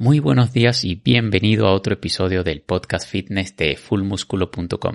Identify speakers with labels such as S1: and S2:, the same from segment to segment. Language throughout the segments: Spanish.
S1: Muy buenos días y bienvenido a otro episodio del podcast fitness de fullmusculo.com.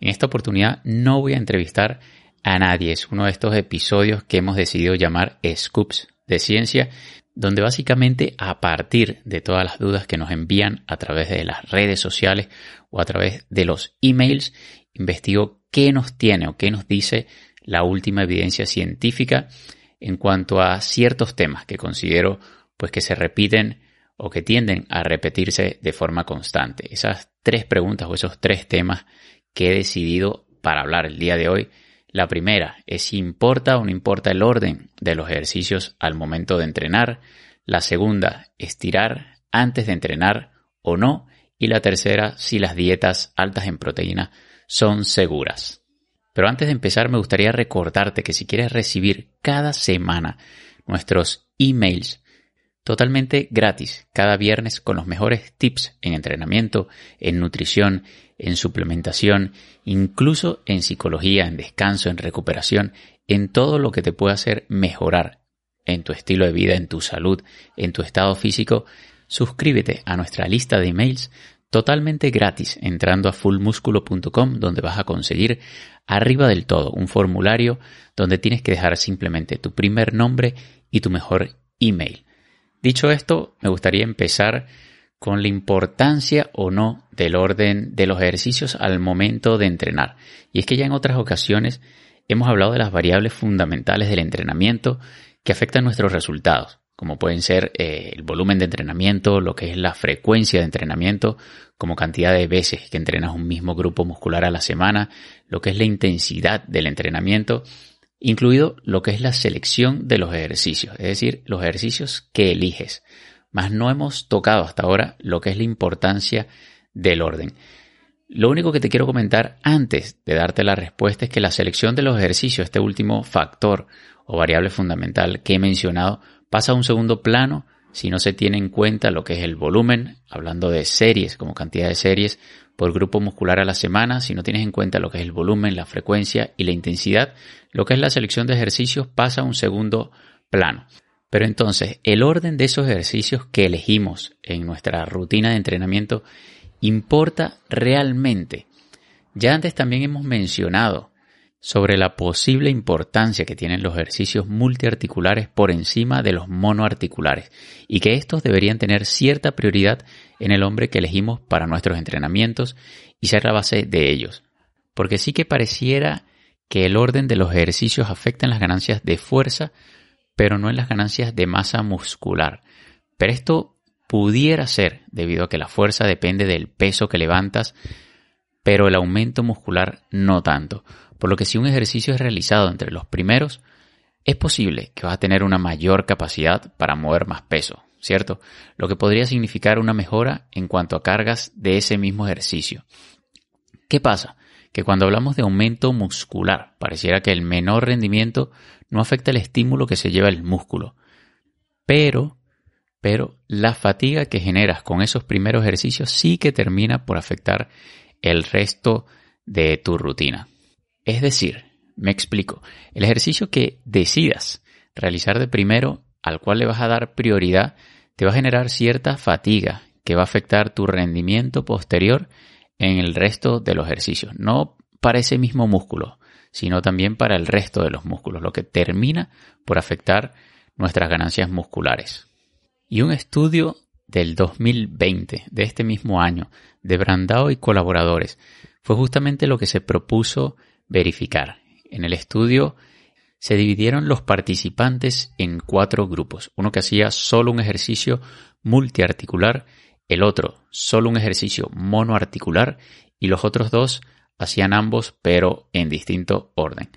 S1: En esta oportunidad no voy a entrevistar a nadie, es uno de estos episodios que hemos decidido llamar Scoops de Ciencia, donde básicamente a partir de todas las dudas que nos envían a través de las redes sociales o a través de los emails, investigo qué nos tiene o qué nos dice la última evidencia científica en cuanto a ciertos temas que considero pues que se repiten o que tienden a repetirse de forma constante. Esas tres preguntas o esos tres temas que he decidido para hablar el día de hoy. La primera es si importa o no importa el orden de los ejercicios al momento de entrenar. La segunda, estirar antes de entrenar o no. Y la tercera, si las dietas altas en proteína son seguras. Pero antes de empezar me gustaría recordarte que si quieres recibir cada semana nuestros emails totalmente gratis cada viernes con los mejores tips en entrenamiento, en nutrición, en suplementación, incluso en psicología, en descanso, en recuperación, en todo lo que te puede hacer mejorar en tu estilo de vida, en tu salud, en tu estado físico, suscríbete a nuestra lista de emails totalmente gratis entrando a fullmusculo.com donde vas a conseguir arriba del todo un formulario donde tienes que dejar simplemente tu primer nombre y tu mejor email. Dicho esto, me gustaría empezar con la importancia o no del orden de los ejercicios al momento de entrenar. Y es que ya en otras ocasiones hemos hablado de las variables fundamentales del entrenamiento que afectan nuestros resultados, como pueden ser eh, el volumen de entrenamiento, lo que es la frecuencia de entrenamiento, como cantidad de veces que entrenas un mismo grupo muscular a la semana, lo que es la intensidad del entrenamiento incluido lo que es la selección de los ejercicios, es decir, los ejercicios que eliges. Mas no hemos tocado hasta ahora lo que es la importancia del orden. Lo único que te quiero comentar antes de darte la respuesta es que la selección de los ejercicios, este último factor o variable fundamental que he mencionado, pasa a un segundo plano si no se tiene en cuenta lo que es el volumen, hablando de series como cantidad de series por grupo muscular a la semana, si no tienes en cuenta lo que es el volumen, la frecuencia y la intensidad, lo que es la selección de ejercicios pasa a un segundo plano. Pero entonces, el orden de esos ejercicios que elegimos en nuestra rutina de entrenamiento importa realmente. Ya antes también hemos mencionado sobre la posible importancia que tienen los ejercicios multiarticulares por encima de los monoarticulares y que estos deberían tener cierta prioridad en el hombre que elegimos para nuestros entrenamientos y ser la base de ellos. Porque sí que pareciera que el orden de los ejercicios afecta en las ganancias de fuerza, pero no en las ganancias de masa muscular. Pero esto pudiera ser debido a que la fuerza depende del peso que levantas, pero el aumento muscular no tanto. Por lo que si un ejercicio es realizado entre los primeros, es posible que vas a tener una mayor capacidad para mover más peso, ¿cierto? Lo que podría significar una mejora en cuanto a cargas de ese mismo ejercicio. ¿Qué pasa? Que cuando hablamos de aumento muscular, pareciera que el menor rendimiento no afecta el estímulo que se lleva el músculo. Pero, pero la fatiga que generas con esos primeros ejercicios sí que termina por afectar el resto de tu rutina. Es decir, me explico, el ejercicio que decidas realizar de primero, al cual le vas a dar prioridad, te va a generar cierta fatiga que va a afectar tu rendimiento posterior en el resto de los ejercicios. No para ese mismo músculo, sino también para el resto de los músculos, lo que termina por afectar nuestras ganancias musculares. Y un estudio del 2020, de este mismo año, de Brandao y colaboradores, fue justamente lo que se propuso verificar. En el estudio se dividieron los participantes en cuatro grupos. Uno que hacía solo un ejercicio multiarticular, el otro solo un ejercicio monoarticular y los otros dos hacían ambos pero en distinto orden.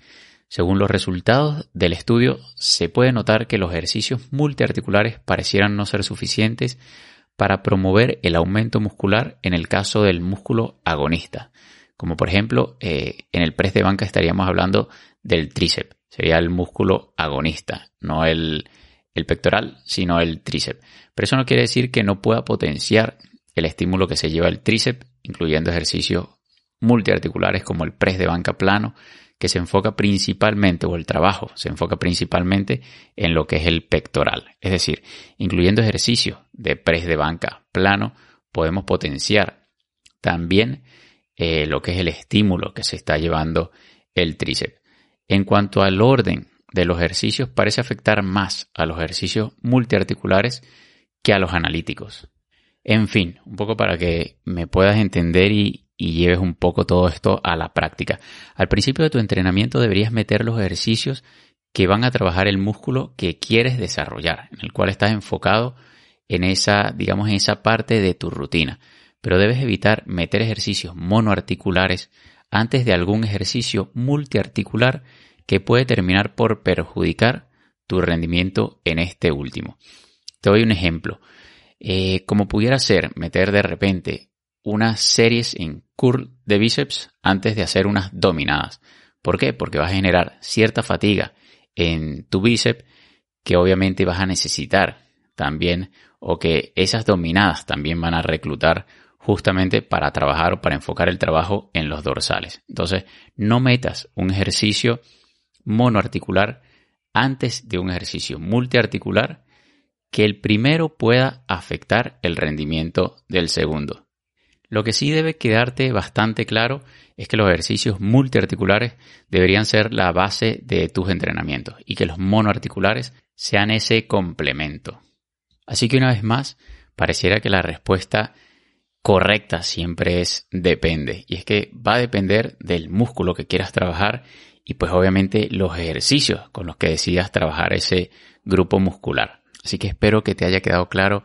S1: Según los resultados del estudio, se puede notar que los ejercicios multiarticulares parecieran no ser suficientes para promover el aumento muscular en el caso del músculo agonista. Como por ejemplo, eh, en el press de banca estaríamos hablando del tríceps, sería el músculo agonista, no el, el pectoral, sino el tríceps. Pero eso no quiere decir que no pueda potenciar el estímulo que se lleva el tríceps, incluyendo ejercicios multiarticulares como el press de banca plano, que se enfoca principalmente, o el trabajo se enfoca principalmente en lo que es el pectoral. Es decir, incluyendo ejercicios de press de banca plano, podemos potenciar también eh, lo que es el estímulo que se está llevando el tríceps. En cuanto al orden de los ejercicios, parece afectar más a los ejercicios multiarticulares que a los analíticos. En fin, un poco para que me puedas entender y, y lleves un poco todo esto a la práctica. Al principio de tu entrenamiento deberías meter los ejercicios que van a trabajar el músculo que quieres desarrollar, en el cual estás enfocado en esa, digamos, en esa parte de tu rutina. Pero debes evitar meter ejercicios monoarticulares antes de algún ejercicio multiarticular que puede terminar por perjudicar tu rendimiento en este último. Te doy un ejemplo. Eh, como pudiera ser meter de repente unas series en curl de bíceps antes de hacer unas dominadas. ¿Por qué? Porque vas a generar cierta fatiga en tu bíceps que obviamente vas a necesitar también o que esas dominadas también van a reclutar justamente para trabajar o para enfocar el trabajo en los dorsales. Entonces, no metas un ejercicio monoarticular antes de un ejercicio multiarticular que el primero pueda afectar el rendimiento del segundo. Lo que sí debe quedarte bastante claro es que los ejercicios multiarticulares deberían ser la base de tus entrenamientos y que los monoarticulares sean ese complemento. Así que una vez más, pareciera que la respuesta correcta siempre es depende. Y es que va a depender del músculo que quieras trabajar y pues obviamente los ejercicios con los que decidas trabajar ese grupo muscular. Así que espero que te haya quedado claro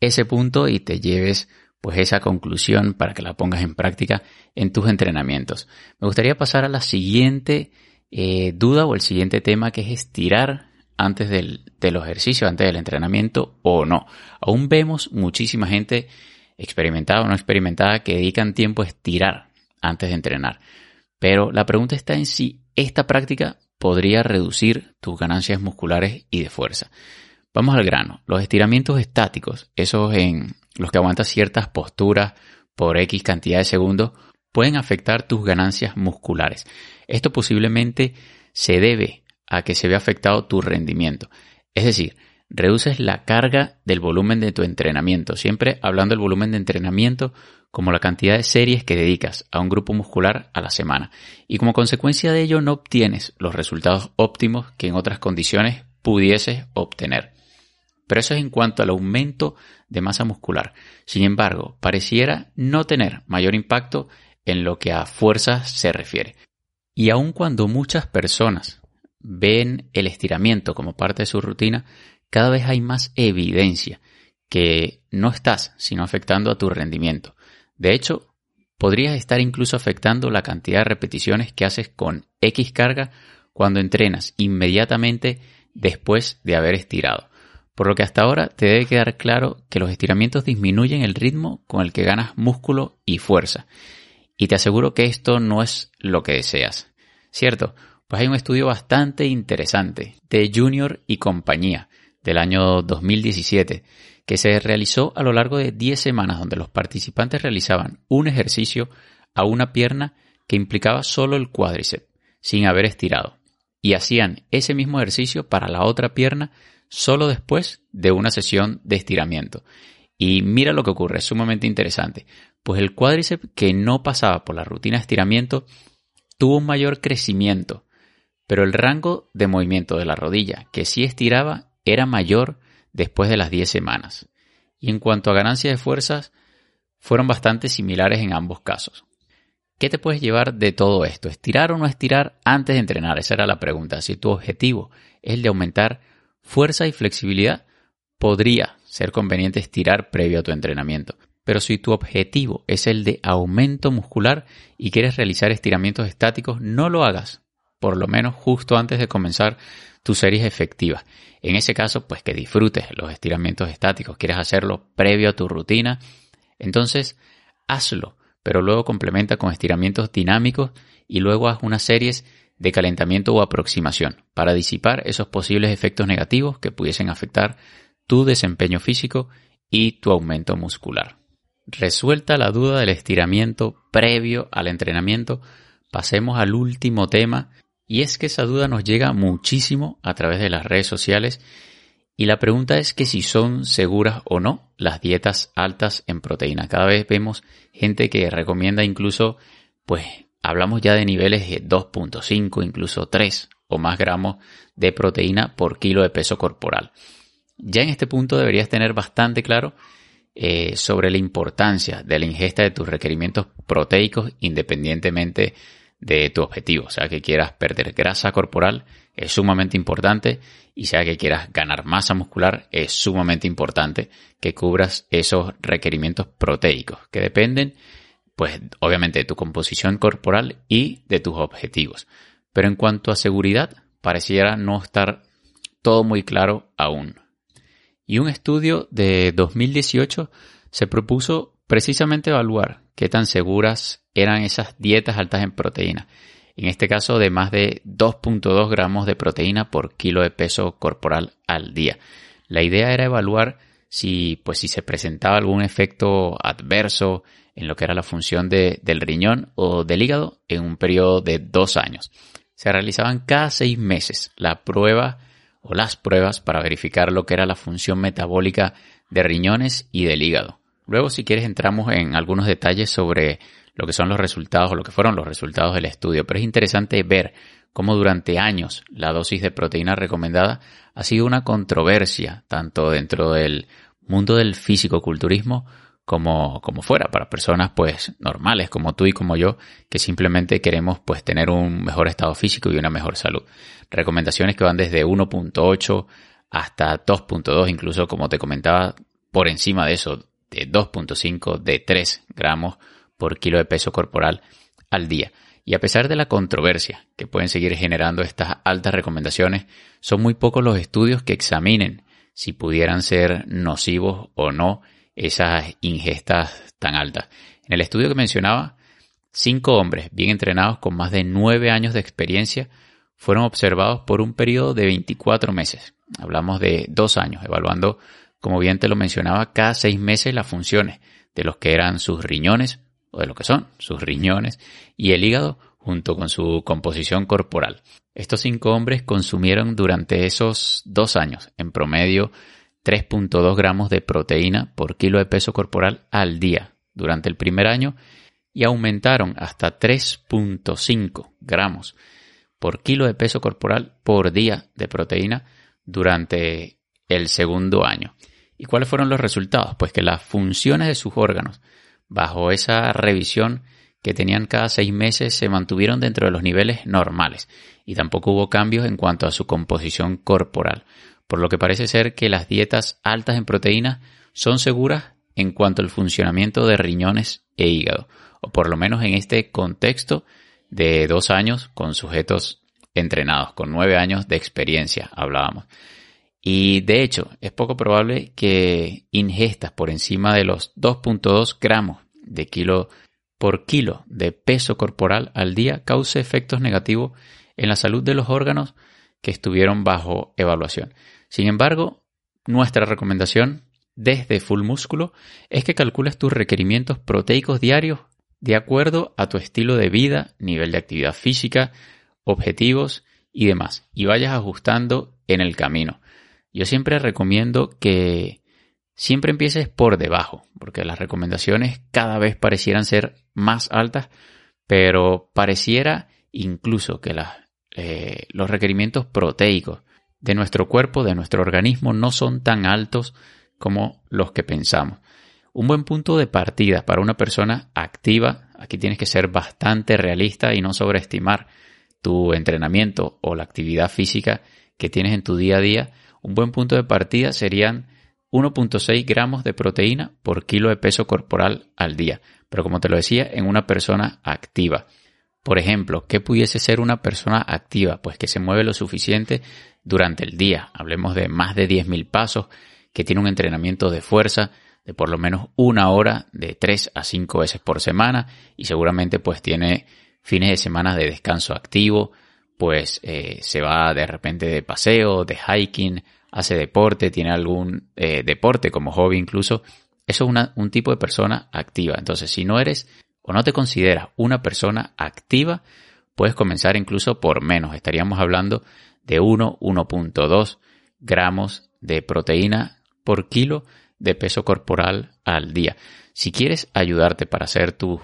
S1: ese punto y te lleves pues esa conclusión para que la pongas en práctica en tus entrenamientos. Me gustaría pasar a la siguiente eh, duda o el siguiente tema que es estirar antes del, del ejercicio, antes del entrenamiento o no. Aún vemos muchísima gente experimentada o no experimentada que dedican tiempo a estirar antes de entrenar. Pero la pregunta está en si esta práctica podría reducir tus ganancias musculares y de fuerza. Vamos al grano. Los estiramientos estáticos, esos en los que aguantas ciertas posturas por X cantidad de segundos, pueden afectar tus ganancias musculares. Esto posiblemente se debe a que se ve afectado tu rendimiento. Es decir, reduces la carga del volumen de tu entrenamiento, siempre hablando del volumen de entrenamiento como la cantidad de series que dedicas a un grupo muscular a la semana. Y como consecuencia de ello no obtienes los resultados óptimos que en otras condiciones pudieses obtener. Pero eso es en cuanto al aumento de masa muscular. Sin embargo, pareciera no tener mayor impacto en lo que a fuerza se refiere. Y aun cuando muchas personas ven el estiramiento como parte de su rutina, cada vez hay más evidencia que no estás sino afectando a tu rendimiento. De hecho, podrías estar incluso afectando la cantidad de repeticiones que haces con X carga cuando entrenas inmediatamente después de haber estirado. Por lo que hasta ahora te debe quedar claro que los estiramientos disminuyen el ritmo con el que ganas músculo y fuerza. Y te aseguro que esto no es lo que deseas. ¿Cierto? Pues hay un estudio bastante interesante de Junior y compañía del año 2017 que se realizó a lo largo de 10 semanas donde los participantes realizaban un ejercicio a una pierna que implicaba solo el cuádriceps, sin haber estirado, y hacían ese mismo ejercicio para la otra pierna solo después de una sesión de estiramiento. Y mira lo que ocurre, es sumamente interesante. Pues el cuádriceps que no pasaba por la rutina de estiramiento tuvo un mayor crecimiento, pero el rango de movimiento de la rodilla que sí estiraba era mayor después de las 10 semanas. Y en cuanto a ganancia de fuerzas, fueron bastante similares en ambos casos. ¿Qué te puedes llevar de todo esto? ¿Estirar o no estirar antes de entrenar? Esa era la pregunta. Si tu objetivo es el de aumentar fuerza y flexibilidad, podría ser conveniente estirar previo a tu entrenamiento. Pero si tu objetivo es el de aumento muscular y quieres realizar estiramientos estáticos, no lo hagas por lo menos justo antes de comenzar tus series efectivas. En ese caso, pues que disfrutes los estiramientos estáticos, quieres hacerlo previo a tu rutina, entonces hazlo, pero luego complementa con estiramientos dinámicos y luego haz unas series de calentamiento o aproximación para disipar esos posibles efectos negativos que pudiesen afectar tu desempeño físico y tu aumento muscular. Resuelta la duda del estiramiento previo al entrenamiento, pasemos al último tema y es que esa duda nos llega muchísimo a través de las redes sociales y la pregunta es que si son seguras o no las dietas altas en proteína. Cada vez vemos gente que recomienda incluso, pues hablamos ya de niveles de 2.5, incluso 3 o más gramos de proteína por kilo de peso corporal. Ya en este punto deberías tener bastante claro eh, sobre la importancia de la ingesta de tus requerimientos proteicos independientemente de tu objetivo. O sea, que quieras perder grasa corporal es sumamente importante y sea que quieras ganar masa muscular es sumamente importante que cubras esos requerimientos proteicos que dependen pues obviamente de tu composición corporal y de tus objetivos. Pero en cuanto a seguridad, pareciera no estar todo muy claro aún. Y un estudio de 2018 se propuso precisamente evaluar qué tan seguras eran esas dietas altas en proteína. En este caso de más de 2.2 gramos de proteína por kilo de peso corporal al día. La idea era evaluar si, pues, si se presentaba algún efecto adverso en lo que era la función del riñón o del hígado en un periodo de dos años. Se realizaban cada seis meses la prueba o las pruebas para verificar lo que era la función metabólica de riñones y del hígado. Luego, si quieres, entramos en algunos detalles sobre lo que son los resultados o lo que fueron los resultados del estudio. Pero es interesante ver cómo durante años la dosis de proteína recomendada ha sido una controversia, tanto dentro del mundo del físico-culturismo como, como fuera, para personas pues normales como tú y como yo, que simplemente queremos pues tener un mejor estado físico y una mejor salud. Recomendaciones que van desde 1.8 hasta 2.2, incluso como te comentaba, por encima de eso, de 2.5, de 3 gramos por kilo de peso corporal al día. Y a pesar de la controversia que pueden seguir generando estas altas recomendaciones, son muy pocos los estudios que examinen si pudieran ser nocivos o no esas ingestas tan altas. En el estudio que mencionaba, cinco hombres bien entrenados con más de nueve años de experiencia fueron observados por un periodo de 24 meses. Hablamos de dos años, evaluando, como bien te lo mencionaba, cada seis meses las funciones de los que eran sus riñones, o de lo que son sus riñones, y el hígado junto con su composición corporal. Estos cinco hombres consumieron durante esos dos años, en promedio, 3.2 gramos de proteína por kilo de peso corporal al día durante el primer año y aumentaron hasta 3.5 gramos por kilo de peso corporal por día de proteína durante el segundo año. ¿Y cuáles fueron los resultados? Pues que las funciones de sus órganos bajo esa revisión que tenían cada seis meses se mantuvieron dentro de los niveles normales y tampoco hubo cambios en cuanto a su composición corporal por lo que parece ser que las dietas altas en proteínas son seguras en cuanto al funcionamiento de riñones e hígado, o por lo menos en este contexto de dos años con sujetos entrenados, con nueve años de experiencia, hablábamos. Y de hecho, es poco probable que ingestas por encima de los 2.2 gramos de kilo por kilo de peso corporal al día cause efectos negativos en la salud de los órganos que estuvieron bajo evaluación. Sin embargo, nuestra recomendación desde Full Músculo es que calcules tus requerimientos proteicos diarios de acuerdo a tu estilo de vida, nivel de actividad física, objetivos y demás, y vayas ajustando en el camino. Yo siempre recomiendo que siempre empieces por debajo, porque las recomendaciones cada vez parecieran ser más altas, pero pareciera incluso que eh, los requerimientos proteicos de nuestro cuerpo, de nuestro organismo, no son tan altos como los que pensamos. Un buen punto de partida para una persona activa, aquí tienes que ser bastante realista y no sobreestimar tu entrenamiento o la actividad física que tienes en tu día a día. Un buen punto de partida serían 1.6 gramos de proteína por kilo de peso corporal al día. Pero como te lo decía, en una persona activa. Por ejemplo, ¿qué pudiese ser una persona activa? Pues que se mueve lo suficiente durante el día. Hablemos de más de 10.000 pasos, que tiene un entrenamiento de fuerza de por lo menos una hora de 3 a 5 veces por semana y seguramente pues tiene fines de semana de descanso activo, pues eh, se va de repente de paseo, de hiking, hace deporte, tiene algún eh, deporte como hobby incluso. Eso es un tipo de persona activa. Entonces, si no eres o no te consideras una persona activa, puedes comenzar incluso por menos. Estaríamos hablando de 1, 1.2 gramos de proteína por kilo de peso corporal al día. Si quieres ayudarte para hacer tus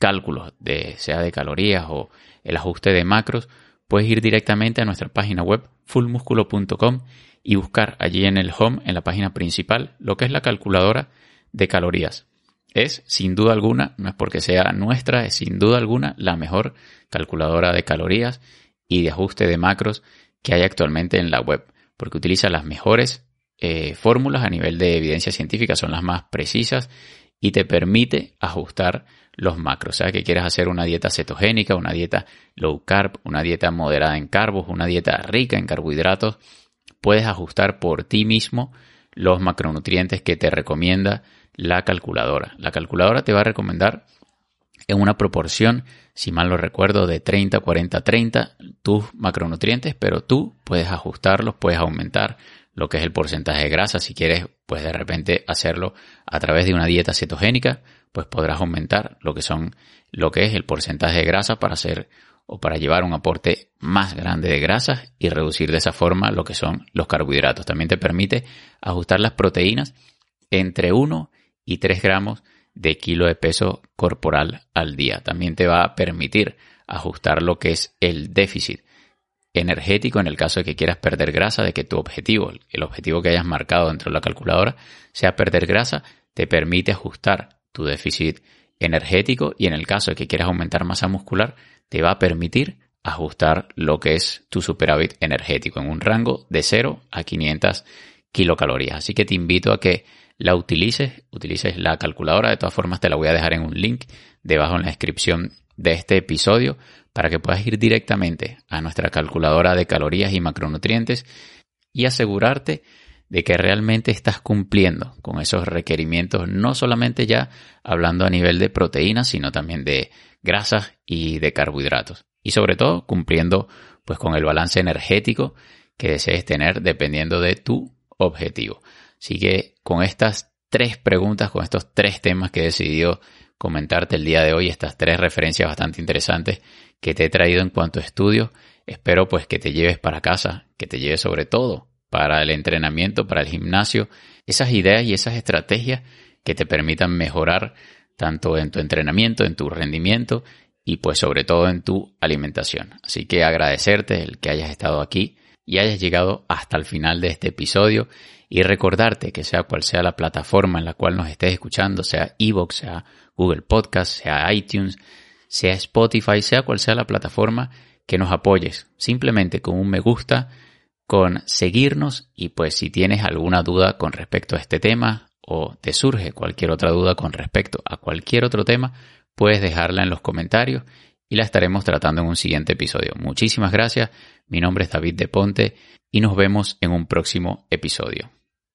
S1: cálculos, de, sea de calorías o el ajuste de macros, puedes ir directamente a nuestra página web fullmusculo.com y buscar allí en el home, en la página principal, lo que es la calculadora de calorías. Es, sin duda alguna, no es porque sea nuestra, es sin duda alguna la mejor calculadora de calorías y de ajuste de macros que hay actualmente en la web, porque utiliza las mejores eh, fórmulas a nivel de evidencia científica, son las más precisas y te permite ajustar los macros. O sea, que quieres hacer una dieta cetogénica, una dieta low carb, una dieta moderada en carbos, una dieta rica en carbohidratos, puedes ajustar por ti mismo los macronutrientes que te recomienda la calculadora. La calculadora te va a recomendar en una proporción, si mal lo recuerdo, de 30, 40, 30 tus macronutrientes, pero tú puedes ajustarlos, puedes aumentar lo que es el porcentaje de grasa. Si quieres, pues de repente hacerlo a través de una dieta cetogénica, pues podrás aumentar lo que son, lo que es el porcentaje de grasa para hacer o para llevar un aporte más grande de grasas y reducir de esa forma lo que son los carbohidratos. También te permite ajustar las proteínas entre 1 y 3 gramos de kilo de peso corporal al día. También te va a permitir ajustar lo que es el déficit energético en el caso de que quieras perder grasa, de que tu objetivo, el objetivo que hayas marcado dentro de la calculadora, sea perder grasa, te permite ajustar tu déficit energético y en el caso de que quieras aumentar masa muscular, te va a permitir ajustar lo que es tu superávit energético en un rango de 0 a 500 kilocalorías. Así que te invito a que la utilices, utilices la calculadora. De todas formas, te la voy a dejar en un link debajo en la descripción de este episodio para que puedas ir directamente a nuestra calculadora de calorías y macronutrientes y asegurarte de que realmente estás cumpliendo con esos requerimientos, no solamente ya hablando a nivel de proteínas, sino también de grasas y de carbohidratos. Y sobre todo cumpliendo pues con el balance energético que desees tener dependiendo de tu objetivo. Así que con estas tres preguntas, con estos tres temas que he decidido comentarte el día de hoy, estas tres referencias bastante interesantes que te he traído en cuanto a estudios, espero pues que te lleves para casa, que te lleves sobre todo para el entrenamiento, para el gimnasio, esas ideas y esas estrategias que te permitan mejorar tanto en tu entrenamiento, en tu rendimiento y pues sobre todo en tu alimentación. Así que agradecerte el que hayas estado aquí y hayas llegado hasta el final de este episodio y recordarte que sea cual sea la plataforma en la cual nos estés escuchando, sea Evox, sea Google Podcast, sea iTunes, sea Spotify, sea cual sea la plataforma que nos apoyes, simplemente con un me gusta, con seguirnos y pues si tienes alguna duda con respecto a este tema o te surge cualquier otra duda con respecto a cualquier otro tema, puedes dejarla en los comentarios y la estaremos tratando en un siguiente episodio. Muchísimas gracias, mi nombre es David de Ponte y nos vemos en un próximo episodio.